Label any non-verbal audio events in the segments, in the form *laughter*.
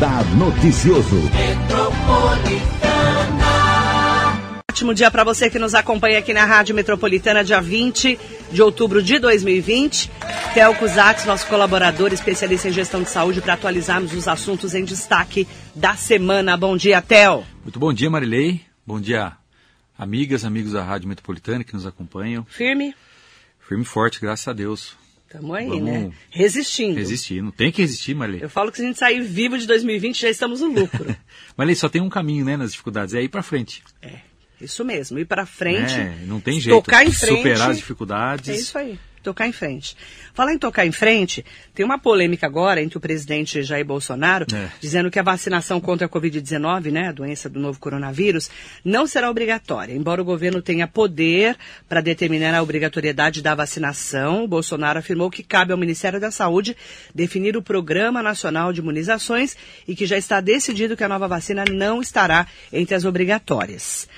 Radar Noticioso. Ótimo dia para você que nos acompanha aqui na Rádio Metropolitana, dia 20 de outubro de 2020. Theo Cusatz, nosso colaborador, especialista em gestão de saúde, para atualizarmos os assuntos em destaque da semana. Bom dia, Theo. Muito bom dia, Marilei. Bom dia, amigas, amigos da Rádio Metropolitana que nos acompanham. Firme? Firme e forte, graças a Deus. Estamos aí, Vamos né? Resistindo. Resistir. Não tem que resistir, Marilei. Eu falo que se a gente sair vivo de 2020, já estamos no lucro. *laughs* Marilei, só tem um caminho, né, nas dificuldades. É ir para frente. é, isso mesmo. Ir para frente. É, não tem jeito. Tocar em frente. Superar as dificuldades. É isso aí. Tocar em frente. Falar em tocar em frente, tem uma polêmica agora entre o presidente Jair Bolsonaro, É. dizendo que a vacinação contra a Covid-19, né, a doença do novo coronavírus, não será obrigatória. Embora o governo tenha poder para determinar a obrigatoriedade da vacinação, Bolsonaro afirmou que cabe ao Ministério da Saúde definir o Programa Nacional de Imunizações e que já está decidido que a nova vacina não estará entre as obrigatórias.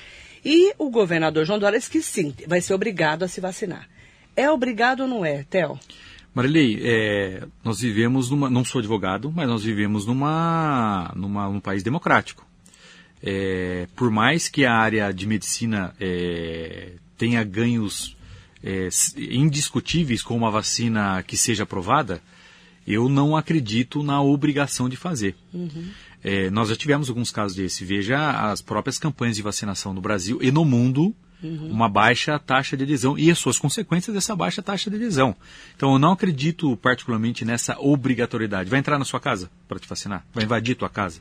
E o governador João Dória disse que sim, vai ser obrigado a se vacinar. É obrigado ou não é, Theo? Marilei, é, nós vivemos numa. Não sou advogado, mas nós vivemos numa, numa num país democrático. É, por mais que a área de medicina é, tenha ganhos é, indiscutíveis com uma vacina que seja aprovada, eu não acredito na obrigação de fazer. É, nós já tivemos alguns casos desse. Veja as próprias campanhas de vacinação no Brasil e no mundo, uma baixa taxa de adesão e as suas consequências dessa baixa taxa de adesão. Então eu não acredito particularmente nessa obrigatoriedade. Vai entrar na sua casa para te vacinar? Vai invadir tua casa?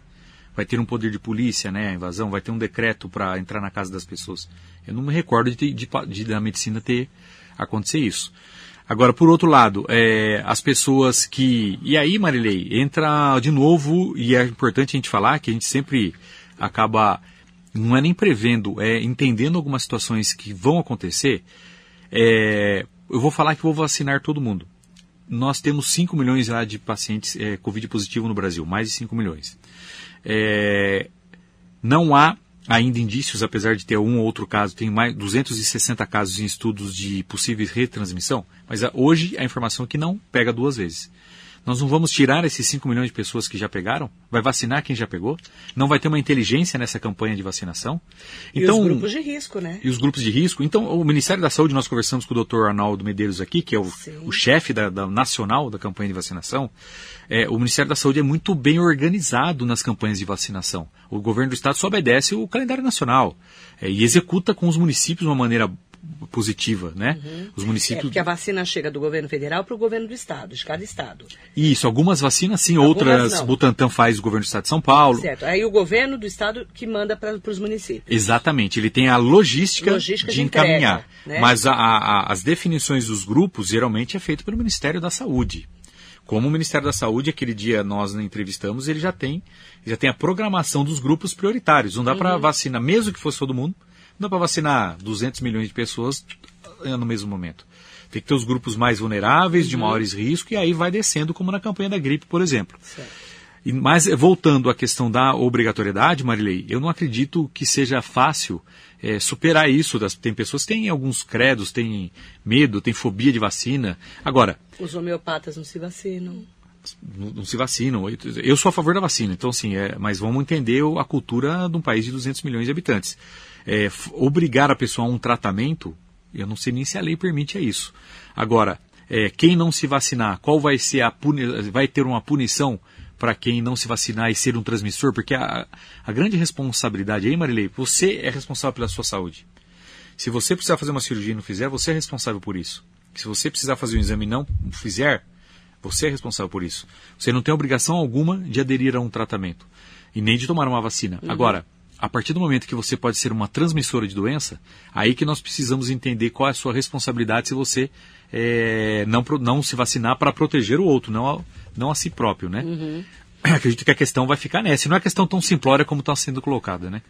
Vai ter um poder de polícia, né, a invasão? Vai ter um decreto para entrar na casa das pessoas? Eu não me recordo de, de, de da medicina ter acontecer isso. Agora, por outro lado, é, as pessoas que. E aí, Marilei, entra de novo, e é importante a gente falar que a gente sempre acaba. Não é nem prevendo, é entendendo algumas situações que vão acontecer. É, eu vou falar que vou vacinar todo mundo. Nós temos 5 milhões já de pacientes é, Covid positivo no Brasil, mais de 5 milhões. É, não há ainda indícios, apesar de ter um ou outro caso, tem mais 260 casos em estudos de possível retransmissão, mas ah, hoje a informação é que não pega duas vezes. Nós não vamos tirar esses 5 milhões de pessoas que já pegaram? Vai vacinar quem já pegou? Não vai ter uma inteligência nessa campanha de vacinação? e os grupos de risco, né? e os grupos de risco. Então, o Ministério da Saúde, nós conversamos com o Dr. Arnaldo Medeiros aqui, que é o, o chefe da, da nacional da campanha de vacinação. É, o Ministério da Saúde é muito bem organizado nas campanhas de vacinação. O governo do estado só obedece o calendário nacional é, e executa com os municípios de uma maneira positiva, né? Os É municípios. porque a vacina chega do governo federal para o governo do estado, de cada estado. Isso, algumas vacinas sim, Algumas outras não. Butantan faz o governo do estado de São Paulo. Certo. Aí o governo do estado que manda para os municípios. Exatamente, ele tem a logística, Logística de, de encaminhar. entrega, né? Mas a- a- as definições dos grupos geralmente é feito pelo Ministério da Saúde. Como o Ministério da Saúde, aquele dia nós entrevistamos, ele já tem, já tem a programação dos grupos prioritários. Não dá para Uhum. vacinar, mesmo que fosse todo mundo, não dá para vacinar 200 milhões de pessoas eh, no mesmo momento. Tem que ter os grupos mais vulneráveis, Uhum. de maiores riscos, e aí vai descendo, como na campanha da gripe, por exemplo. E- Mas voltando à questão da obrigatoriedade, Marilei, eu não acredito que seja fácil eh, superar isso. Das, tem pessoas que têm alguns credos, têm medo, têm fobia de vacina. Agora, Os homeopatas não se vacinam. não, não se vacinam. Eu- sou a favor da vacina, então assim, é, mas vamos entender a cultura de um país de 200 milhões de habitantes. É, obrigar a pessoa a um tratamento, eu não sei nem se a lei permite é isso. Agora, é, quem não se vacinar, qual vai ser a puni vai ter uma punição para quem não se vacinar e ser um transmissor? Porque a, a grande responsabilidade aí, Marilei, você é responsável pela sua saúde. Se você precisar fazer uma cirurgia e não fizer, você é responsável por isso. Se você precisar fazer um exame e não fizer, você é responsável por isso. Você não tem obrigação alguma de aderir a um tratamento e nem de tomar uma vacina. Agora, a partir do momento que você pode ser uma transmissora de doença, aí que nós precisamos entender qual é a sua responsabilidade se você eh, não, não se vacinar para proteger o outro, não a, não a si próprio, né? *clears throat* Acredito que a questão vai ficar nessa. Não é questão tão simplória como está sendo colocada, né?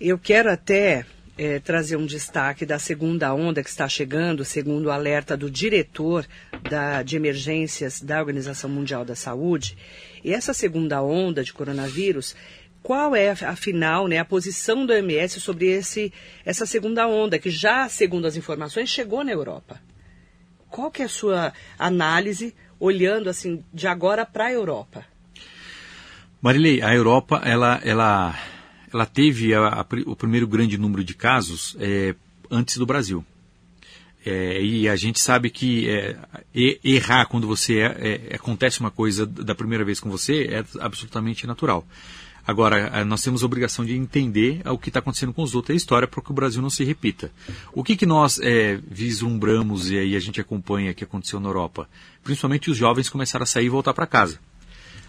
Eu quero até eh, trazer um destaque da segunda onda que está chegando, segundo o alerta do diretor da- de emergências da Organização Mundial da Saúde. E essa segunda onda de coronavírus, qual é, afinal, né, a posição do OMS sobre esse, essa segunda onda, que já, segundo as informações, chegou na Europa? Qual que é a sua análise, olhando assim, de agora para a Europa? Marilei, a Europa, ela, ela, ela teve a, a, o primeiro grande número de casos é, antes do Brasil. É, e a gente sabe que é, errar quando você é, é, acontece uma coisa da primeira vez com você é absolutamente natural. Agora, nós temos a obrigação de entender o que está acontecendo com os outros, a história, para que o Brasil não se repita. O que, que nós é, vislumbramos e aí a gente acompanha que aconteceu na Europa? Principalmente os jovens começaram a sair e voltar para casa.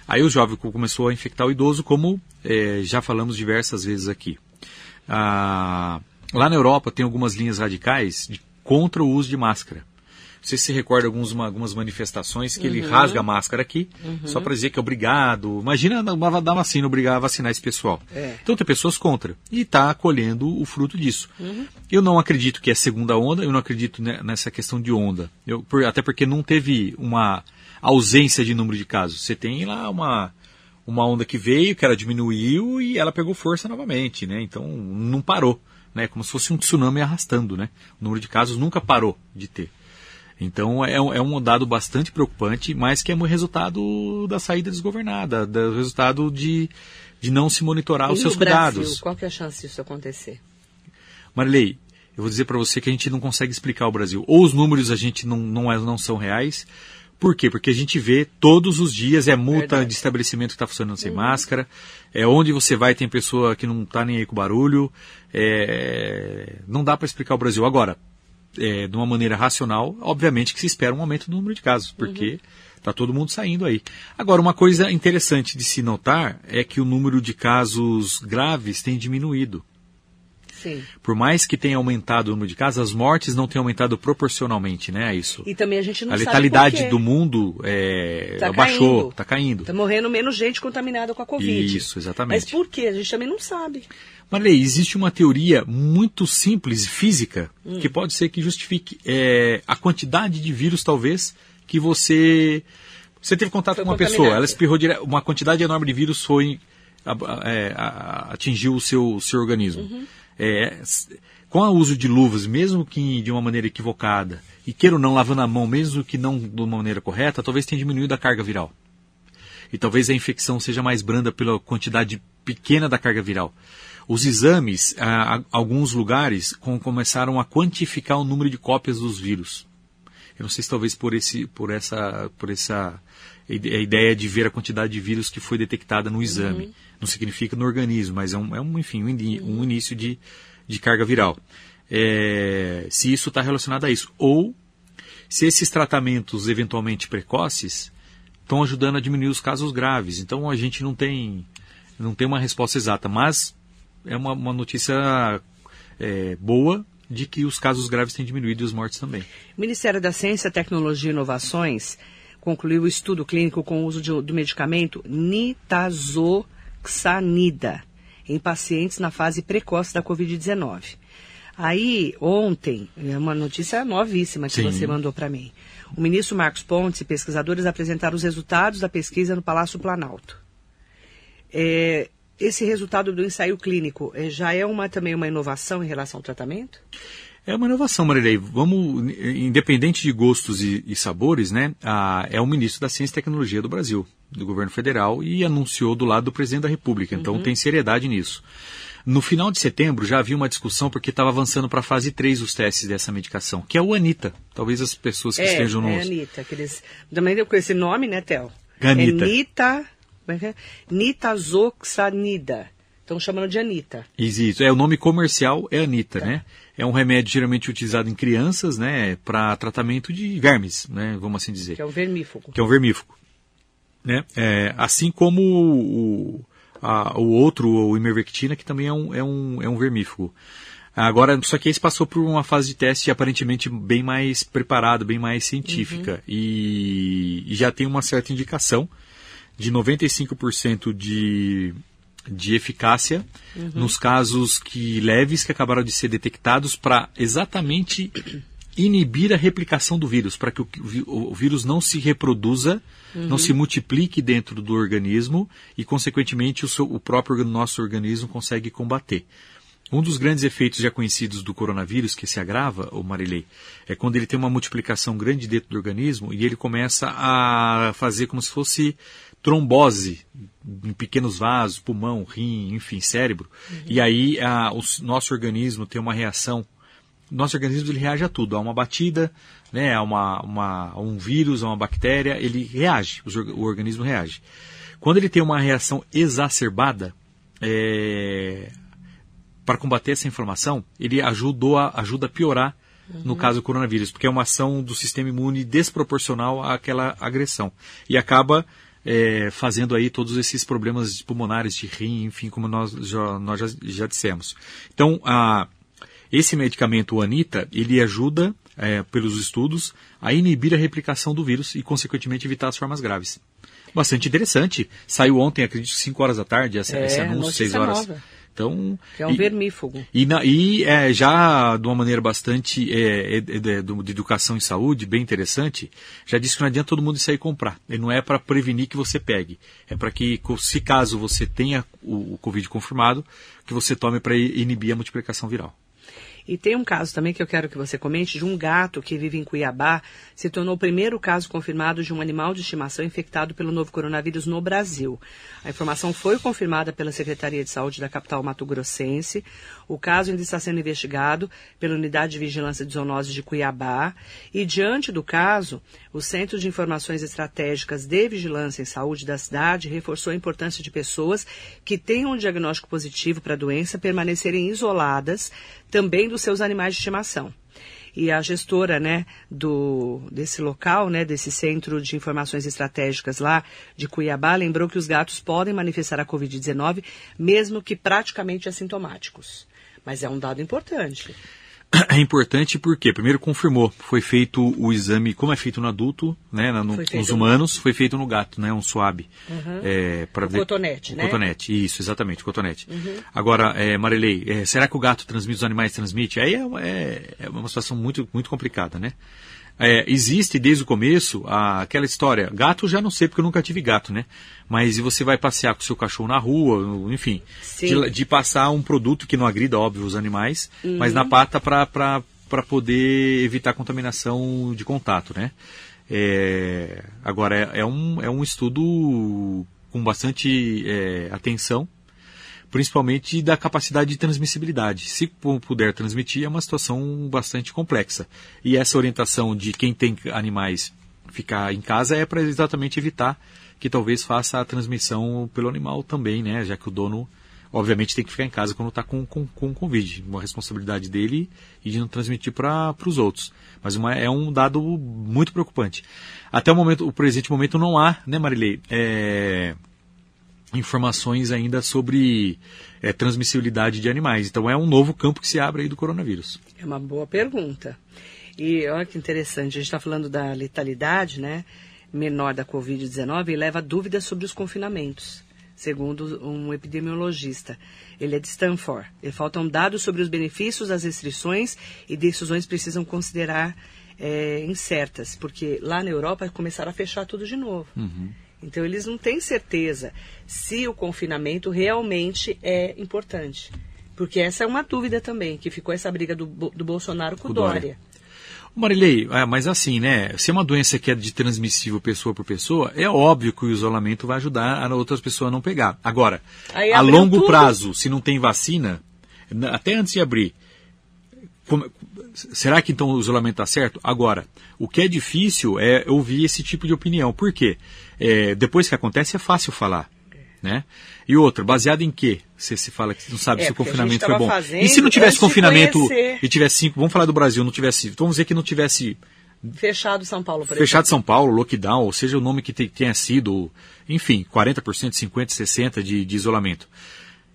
Aí o jovem começou a infectar o idoso, como é, já falamos diversas vezes aqui. Ah, lá na Europa tem algumas linhas radicais de, contra o uso de máscara. Não sei se você recorda alguns, uma, algumas manifestações que uhum. ele rasga a máscara aqui, uhum. só para dizer que é obrigado. Imagina uma, dar vacina, obrigar a vacinar esse pessoal. É. Então tem pessoas contra. E está colhendo o fruto disso. Uhum. Eu não acredito que é segunda onda, eu não acredito nessa questão de onda. Eu, por, até porque não teve uma ausência de número de casos. Você tem lá uma, uma onda que veio, que ela diminuiu e ela pegou força novamente, né? Então não parou, né? Como se fosse um tsunami arrastando, né? O número de casos nunca parou de ter. Então é, é um dado bastante preocupante, mas que é um resultado da saída desgovernada, do resultado de, de não se monitorar e os seus Brasil, cuidados. Qual que é a chance disso acontecer? Marilei, eu vou dizer para você que a gente não consegue explicar o Brasil. Ou os números a gente não, não, é, não são reais. Por quê? Porque a gente vê todos os dias, é multa Verdade. de estabelecimento que está funcionando sem uhum. máscara, é onde você vai tem pessoa que não está nem aí com barulho. É... Não dá para explicar o Brasil. Agora, é, de uma maneira racional, obviamente que se espera um aumento do número de casos, porque está uhum. todo mundo saindo aí. Agora, uma coisa interessante de se notar é que o número de casos graves tem diminuído. Sim. Por mais que tenha aumentado o número de casos, as mortes não têm aumentado proporcionalmente, né? A isso. E também a gente não a letalidade do mundo é, tá baixou, está caindo. Está morrendo menos gente contaminada com a Covid. Isso, exatamente. Mas por quê? A gente também não sabe. Marley, existe uma teoria muito simples, física, hum. que pode ser que justifique é, a quantidade de vírus, talvez, que você. Você teve contato foi com uma pessoa, ela espirrou dire... uma quantidade enorme de vírus foi. É, atingiu o seu, seu organismo. Uhum. É, com o uso de luvas, mesmo que de uma maneira equivocada, e queira ou não lavando a mão, mesmo que não de uma maneira correta, talvez tenha diminuído a carga viral. E talvez a infecção seja mais branda pela quantidade pequena da carga viral. Os exames, a, alguns lugares, com, começaram a quantificar o número de cópias dos vírus. Eu não sei se talvez por, esse, por, essa, por essa a ideia de ver a quantidade de vírus que foi detectada no exame. Uhum. Não significa no organismo, mas é um, é um enfim, um, um início de, de carga viral. É, se isso está relacionado a isso. Ou se esses tratamentos eventualmente precoces estão ajudando a diminuir os casos graves. Então a gente não tem, não tem uma resposta exata, mas é uma, uma notícia é, boa de que os casos graves têm diminuído e os mortes também. O Ministério da Ciência, Tecnologia e Inovações concluiu o estudo clínico com o uso de, do medicamento nitazoxanida em pacientes na fase precoce da Covid-19. Aí, ontem, é uma notícia novíssima que Sim. você mandou para mim. O ministro Marcos Pontes e pesquisadores apresentaram os resultados da pesquisa no Palácio Planalto. É, esse resultado do ensaio clínico é, já é uma, também uma inovação em relação ao tratamento? É uma inovação, Marilei. Vamos, independente de gostos e, e sabores, né? A, é o ministro da Ciência e Tecnologia do Brasil, do governo federal, e anunciou do lado do presidente da República. Então uhum. tem seriedade nisso. No final de setembro já havia uma discussão porque estava avançando para a fase 3 os testes dessa medicação, que é o Anita. Talvez as pessoas que é, estejam no. É, Anita. Aqueles... Também com esse nome, né, Théo? Anita. Anita. Como é que é? Nitazoxanida. Estão chamando de Anita. Isso, é o nome comercial é Anita, tá. né? É um remédio geralmente utilizado em crianças, né, para tratamento de vermes, né, vamos assim dizer. Que é um vermífugo. Que é um vermífugo, né? É, assim como o, a, o outro, o imervectina, que também é um, é um, é um vermífugo. Agora, só que esse passou por uma fase de teste aparentemente bem mais preparada, bem mais científica. Uhum. E, e, já tem uma certa indicação de 95% de, de eficácia uhum. nos casos que leves que acabaram de ser detectados para exatamente inibir a replicação do vírus, para que o, o, vírus não se reproduza, uhum. não se multiplique dentro do organismo e, consequentemente, o, seu, o próprio nosso organismo consegue combater. Um dos grandes efeitos já conhecidos do coronavírus que se agrava, o Marilei, é quando ele tem uma multiplicação grande dentro do organismo e ele começa a fazer como se fosse trombose em pequenos vasos, pulmão, rim, enfim, cérebro. Uhum. E aí a, o nosso organismo tem uma reação. Nosso organismo ele reage a tudo, a uma batida, né, a, uma, uma, a um vírus, a uma bactéria, ele reage, o organismo reage. Quando ele tem uma reação exacerbada, é, para combater essa inflamação, ele ajudou a, ajuda a piorar uhum. no caso do coronavírus, porque é uma ação do sistema imune desproporcional àquela agressão. E acaba é, fazendo aí todos esses problemas pulmonares de rim, enfim, como nós já, nós já, já dissemos. Então, a, esse medicamento, o Anita, ele ajuda, é, pelos estudos, a inibir a replicação do vírus e, consequentemente, evitar as formas graves. Bastante interessante. Saiu ontem, acredito, 5 horas da tarde, essa, é, esse anúncio, 6 horas. Nova. Então, que é um e, vermífugo. E, na, e é, já de uma maneira bastante é, é, é de, de, educação em saúde, bem interessante, já disse que não adianta todo mundo sair comprar. E não é para prevenir que você pegue. É para que, se caso você tenha o, o Covid confirmado, que você tome para inibir a multiplicação viral. E tem um caso também que eu quero que você comente de um gato que vive em Cuiabá, se tornou o primeiro caso confirmado de um animal de estimação infectado pelo novo coronavírus no Brasil. A informação foi confirmada pela Secretaria de Saúde da capital mato-grossense. O caso ainda está sendo investigado pela Unidade de Vigilância de Zoonoses de Cuiabá. E diante do caso, o Centro de Informações Estratégicas de Vigilância em Saúde da cidade reforçou a importância de pessoas que tenham um diagnóstico positivo para a doença permanecerem isoladas também dos seus animais de estimação. E a gestora, né, do, desse local, né, desse centro de informações estratégicas lá de Cuiabá, lembrou que os gatos podem manifestar a Covid-19, mesmo que praticamente assintomáticos. Mas é um dado importante é importante porque, primeiro, confirmou, foi feito o exame, como é feito no adulto, né, no, nos humanos, no... foi feito no gato, né, um swab. Uhum. É, para ver... cotonete, o né? Cotonete, isso, exatamente, cotonete. Uhum. Agora, é, Marilei, é, será que o gato transmite, os animais transmitem? Aí é, é, é uma situação muito, muito complicada, né? É, existe desde o começo a, aquela história. Gato já não sei porque eu nunca tive gato, né? Mas e você vai passear com o seu cachorro na rua, enfim, de, de, passar um produto que não agrida, óbvio, os animais, uhum. mas na pata para poder evitar contaminação de contato, né? É, agora é, é, um, é um estudo com bastante é, atenção principalmente da capacidade de transmissibilidade. Se puder transmitir, é uma situação bastante complexa. E essa orientação de quem tem animais ficar em casa é para exatamente evitar que talvez faça a transmissão pelo animal também, né? Já que o dono, obviamente, tem que ficar em casa quando está com, com, com Covid. Uma responsabilidade dele e de não transmitir para os outros. Mas uma, é um dado muito preocupante. Até o momento, o presente momento não há, né, Marilei? É informações ainda sobre é, transmissibilidade de animais. Então é um novo campo que se abre aí do coronavírus. É uma boa pergunta. E olha que interessante, a gente está falando da letalidade né, menor da Covid-19 e leva dúvidas sobre os confinamentos, segundo um epidemiologista. Ele é de Stanford. E faltam dados sobre os benefícios das restrições e decisões precisam considerar é, incertas, porque lá na Europa começaram a fechar tudo de novo. Uhum. Então, eles não têm certeza se o confinamento realmente é importante. Porque essa é uma dúvida também, que ficou essa briga do, do Bolsonaro com, o Dória. Dória. Marilei, é, mas assim, né? Se é uma doença que é de transmissível pessoa por pessoa, é óbvio que o isolamento vai ajudar a outras pessoas a não pegar. Agora, a longo tudo. prazo, se não tem vacina, até antes de abrir, como, será que então o isolamento está certo? Agora, o que é difícil é ouvir esse tipo de opinião. Por quê? É, depois que acontece é fácil falar. Né? E outra, baseado em quê? Você se fala que não sabe é, se o confinamento foi bom. E se não tivesse confinamento e tivesse cinco, vamos falar do Brasil, não tivesse, vamos dizer que não tivesse fechado São Paulo, por Fechado exemplo. São Paulo, lockdown, ou seja, o nome que tenha sido, enfim, 40%, 50, 60 de, de isolamento.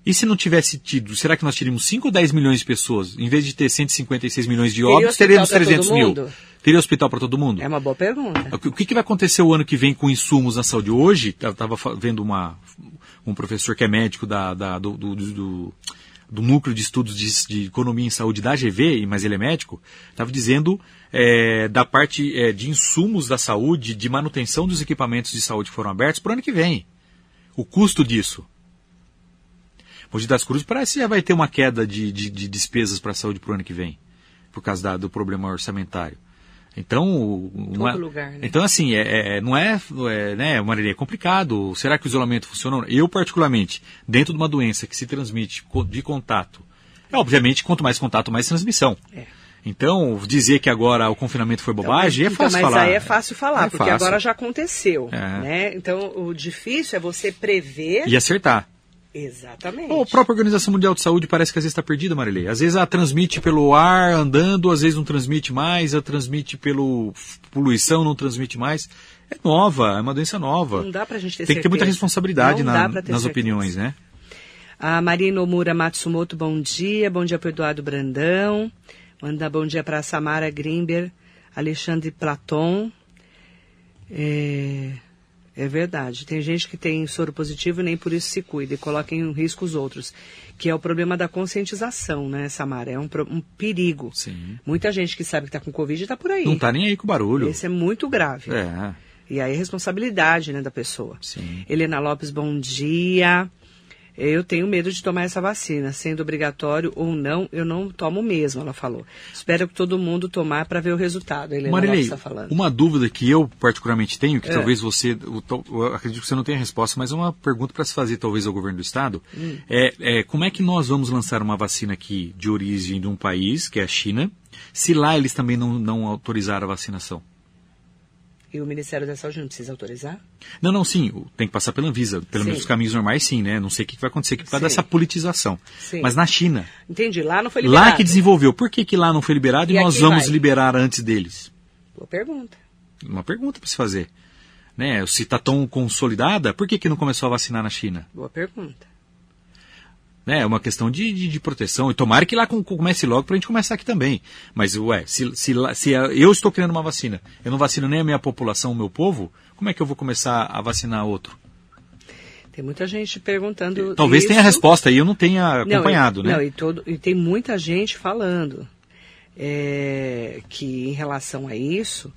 E se não tivesse tido, será que nós teríamos 5 ou 10 milhões de pessoas? Em vez de ter 156 milhões de óbitos, teríamos 300 mil. Teria hospital para todo mundo? É uma boa pergunta. O que, que, vai acontecer o ano que vem com insumos na saúde? Hoje, eu estava vendo uma, um professor que é médico da, da do, do, do, do, núcleo de estudos de, de, economia em saúde da GV, mas ele é médico, estava dizendo é, da parte é, de insumos da saúde, de manutenção dos equipamentos de saúde que foram abertos para o ano que vem. O custo disso. Mogi das Cruzes parece que já vai ter uma queda de, de, de despesas para a saúde para o ano que vem, por causa da, do problema orçamentário. Então, não é, lugar, né? então assim, é, é, não é, é né, Marília, é complicado. Será que o isolamento funciona? Eu, particularmente, dentro de uma doença que se transmite de contato, é, obviamente, quanto mais contato, mais transmissão. É. Então, dizer que agora o confinamento foi bobagem então, mas, é fácil então, falar. Mas aí é fácil falar, É porque fácil. agora já aconteceu. É. Né? Então, o difícil é você prever. E acertar. Exatamente. A própria Organização Mundial de Saúde parece que às vezes está perdida, Marilei. Às vezes ela transmite pelo ar andando, às vezes não transmite mais, ela transmite pelo poluição, não transmite mais. É nova, é uma doença nova. Não dá pra gente ter Tem que ter muita certeza. responsabilidade na- nas certeza. opiniões, né? A Marina Omura Matsumoto, bom dia. Bom dia para Eduardo Brandão. Manda bom dia para Samara Grimber, Alexandre Platon. É, é verdade. Tem gente que tem soro positivo e nem por isso se cuida e coloca em risco os outros. Que é o problema da conscientização, né, Samara? É um, um perigo. Sim. Muita gente que sabe que está com Covid está por aí. Não tá nem aí com o barulho. Esse é muito grave. É, E aí é responsabilidade né, da pessoa. sim. Helena Lopes, bom dia. Eu tenho medo de tomar essa vacina, sendo obrigatório ou não, eu não tomo mesmo, ela falou. Espero que todo mundo tomar para ver o resultado. Helena Marilei, está falando. uma dúvida que eu particularmente tenho, que É. talvez você, acredito que você não tenha resposta, mas é uma pergunta para se fazer talvez ao governo do estado, Hum. é, é como é que nós vamos lançar uma vacina aqui de origem de um país, que é a China, se lá eles também não, não autorizaram a vacinação? E o Ministério da Saúde não precisa autorizar? Não, não, sim, tem que passar pela Anvisa, pelo Sim. menos os caminhos normais sim, né? Não sei o que vai acontecer aqui por causa Sim. dessa politização. Sim. Mas na China, Entendi, lá não foi liberado. lá que desenvolveu, por que, que lá não foi liberado e, E nós vamos vai? liberar antes deles? Boa pergunta. Uma pergunta para se fazer. Né? Se está tão consolidada, por que, que não começou a vacinar na China? Boa pergunta. Né? É uma questão de, de, de proteção. E tomara que lá com- comece logo para a gente começar aqui também. Mas, ué, se, se, se eu estou criando uma vacina, eu não vacino nem a minha população, o meu povo, como é que eu vou começar a vacinar outro? Tem muita gente perguntando. Talvez isso. tenha resposta e eu não tenha Não, acompanhado, e, né? Não, e, todo, e tem muita gente falando é, que em relação a isso,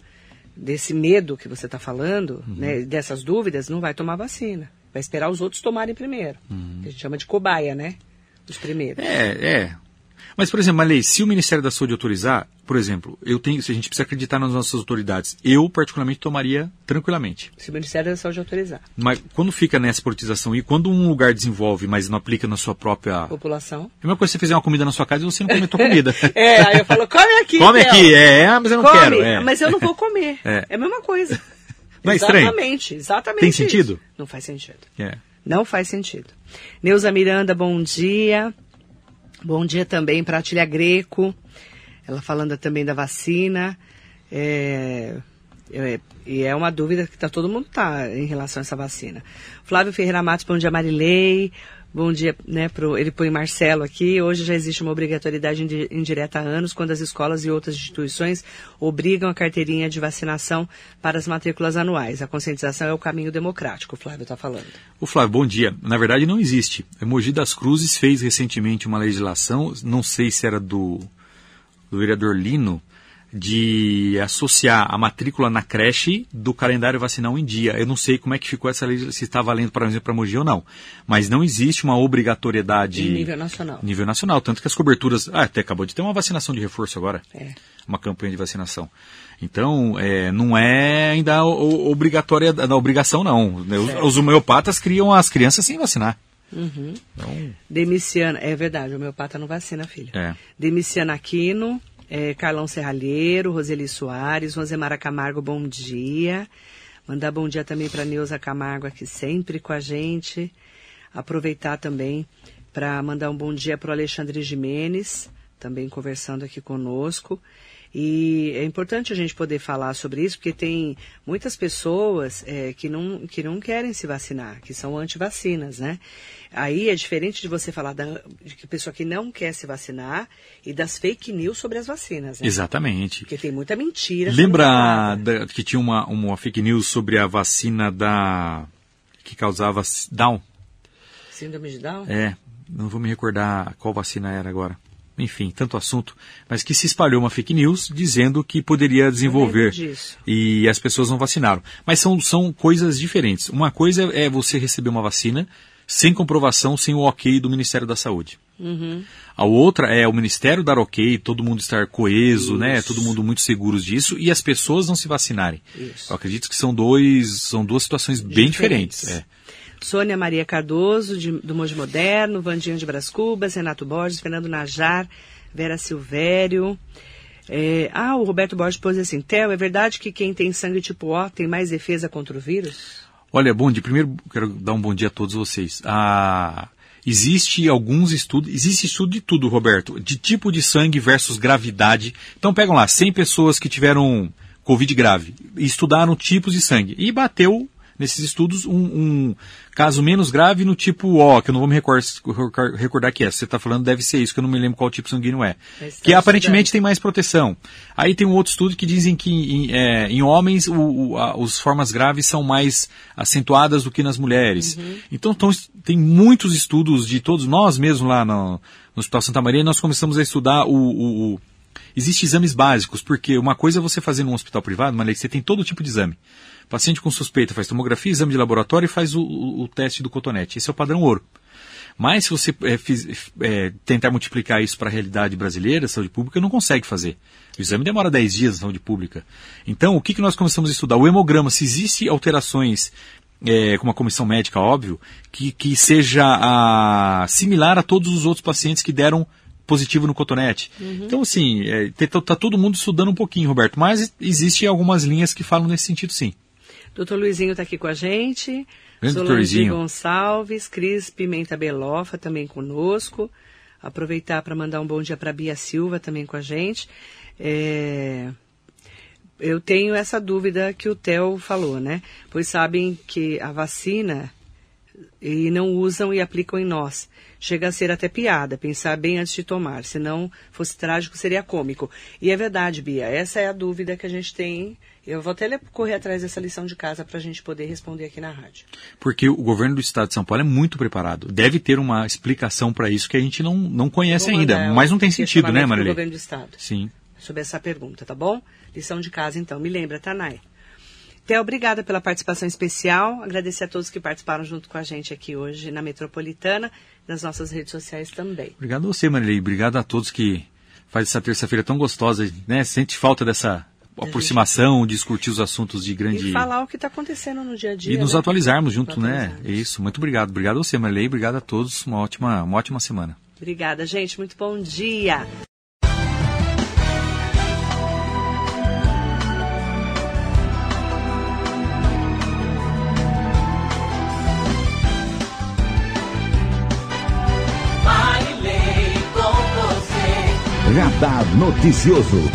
desse medo que você está falando, Uhum. né, dessas dúvidas, não vai tomar vacina. Vai esperar os outros tomarem primeiro. Uhum. Que a gente chama de cobaia, né? Os primeiros. É, é. Mas, por exemplo, Malei, se o Ministério da Saúde autorizar, por exemplo, eu tenho, se a gente precisa acreditar nas nossas autoridades, eu particularmente tomaria tranquilamente. Se o Ministério da Saúde autorizar. Mas quando fica nessa politização e quando um lugar desenvolve, mas não aplica na sua própria. População. É uma coisa você fizer uma comida na sua casa e você não come a tua comida. *laughs* É, aí eu falo, come aqui. come Theo. aqui, é, é, mas eu não Come, quero. É. mas eu não vou comer. É. É, a mesma coisa. Não é estranho? Exatamente, exatamente. Tem isso. sentido? Não faz sentido. É. Não faz sentido. Neuza Miranda, bom dia. Bom dia também para a Tília Greco. Ela falando também da vacina. É, é, e é uma dúvida que tá, todo mundo tá em relação a essa vacina. Flávio Ferreira Matos, bom dia Marilei. Bom dia, né, pro, ele põe Marcelo aqui. Hoje já existe uma obrigatoriedade indi- indireta há anos, quando as escolas e outras instituições obrigam a carteirinha de vacinação para as matrículas anuais. A conscientização é o caminho democrático, o Flávio está falando. O Flávio, bom dia. Na verdade, não existe. A Mogi das Cruzes fez recentemente uma legislação, não sei se era do, do vereador Lino, de associar a matrícula na creche do calendário vacinal em dia. Eu não sei como é que ficou essa lei, se está valendo, por exemplo, para Mogi ou não. Mas não existe uma obrigatoriedade Em nível nacional. nível nacional. Tanto que as coberturas. Ah, até acabou de ter uma vacinação de reforço agora. É. Uma campanha de vacinação. Então, é, não é ainda obrigatória, da obrigação, não. Os, os homeopatas criam as crianças sem vacinar. Uhum. Então, Demiciana, é verdade, o meu pata não vacina, filho. é. Demiciana Aquino, é, Carlão Serralheiro, Roseli Soares, Rosemara Camargo, bom dia. Mandar bom dia também para Neuza Camargo aqui sempre com a gente. Aproveitar também para mandar um bom dia para o Alexandre Jimenez, também conversando aqui conosco. E é importante a gente poder falar sobre isso, porque tem muitas pessoas é, que, não, que não querem se vacinar, que são anti-vacinas, né? Aí é diferente de você falar da de que pessoa que não quer se vacinar e das fake news sobre as vacinas, né? Exatamente. Porque tem muita mentira. Lembra da- que tinha uma, uma fake news sobre a vacina da. que causava Down? Síndrome de Down? É, não vou me recordar qual vacina era agora. Enfim, tanto assunto. Mas que se espalhou uma fake news dizendo que poderia desenvolver. E as pessoas não vacinaram. Mas são, são coisas diferentes. Uma coisa é você receber uma vacina, sem comprovação, sem o ok do Ministério da Saúde. Uhum. A outra é o Ministério dar ok, todo mundo estar coeso, né? Todo mundo muito seguros disso e as pessoas não se vacinarem. Isso. Eu acredito que são dois, são duas situações bem Diferentes. diferentes. é. Sônia Maria Cardoso, de- do Monte Moderno, Vandinho de Bras Cubas, Renato Borges, Fernando Najar, Vera Silvério. É, ah, o Roberto Borges pôs assim, Theo, é verdade que quem tem sangue tipo O tem mais defesa contra o vírus? Olha, bom dia. Primeiro, quero dar um bom dia a todos vocês. Ah, existe alguns estudos, existe estudo de tudo, Roberto, de tipo de sangue versus gravidade. Então pegam lá 100 pessoas que tiveram Covid grave estudaram tipos de sangue e bateu nesses estudos um, um caso menos grave no tipo O, que eu não vou me recor- recor- recordar que é. Você está falando deve ser isso, que eu não me lembro qual tipo sanguíneo é. Mas tá Que aparentemente estudando. tem mais proteção. Aí tem um outro estudo que dizem que em, é, em homens o, o, a, os formas graves são mais acentuadas do que nas mulheres. Então tão- tem muitos estudos de todos nós mesmos lá no, no Hospital Santa Maria, nós começamos a estudar o, o, o Existem exames básicos, porque uma coisa é você fazer num hospital privado, mas você tem todo tipo de exame. Paciente com suspeita faz tomografia, exame de laboratório e faz o, o- o teste do cotonete. Esse é o padrão ouro. Mas se você é, fiz- é, tentar multiplicar isso para a realidade brasileira, saúde pública, não consegue fazer. O exame demora 10 dias na saúde pública. Então, o que, que nós começamos a estudar? O hemograma, se existe alterações é, com uma comissão médica, óbvio, que, que seja a, similar a todos os outros pacientes que deram positivo no cotonete. Então, assim, é, tá, tá todo mundo estudando um pouquinho, Roberto, mas existem algumas linhas que falam nesse sentido, sim. Doutor Luizinho está aqui com a gente. Grande Solange. Gonçalves, Cris Pimenta Belofa também conosco. Aproveitar para mandar um bom dia para Bia Silva também com a gente. É, Eu tenho essa dúvida que o Theo falou, né? Pois sabem que a vacina e não usam e aplicam em nós. Chega a ser até piada, pensar bem antes de tomar. Se não fosse trágico, seria cômico. E é verdade, Bia, essa é a dúvida que a gente tem. Eu vou até correr atrás dessa lição de casa para a gente poder responder aqui na rádio. Porque o governo do estado de São Paulo é muito preparado. Deve ter uma explicação para isso que a gente não, não conhece ainda. um Mas não tem sentido, né, Marilei? governo do Estado Sim. sobre essa pergunta, tá bom? Lição de casa, então. Me lembra, Tanay. Té, obrigada pela participação especial. Agradecer a todos que participaram junto com a gente aqui hoje na Metropolitana, nas nossas redes sociais também. Obrigado a você, Marilei. Obrigado a todos que faz essa terça-feira tão gostosa, né? Sente falta dessa aproximação, discutir os assuntos de grande... E falar o que está acontecendo no dia a dia. E nos né? atualizarmos junto, Nos né? atualizarmos. Isso, muito obrigado. Obrigado a você, Marilei. Obrigado a todos. Uma ótima, uma ótima semana. Obrigada, gente. Muito bom dia. Radar Noticioso.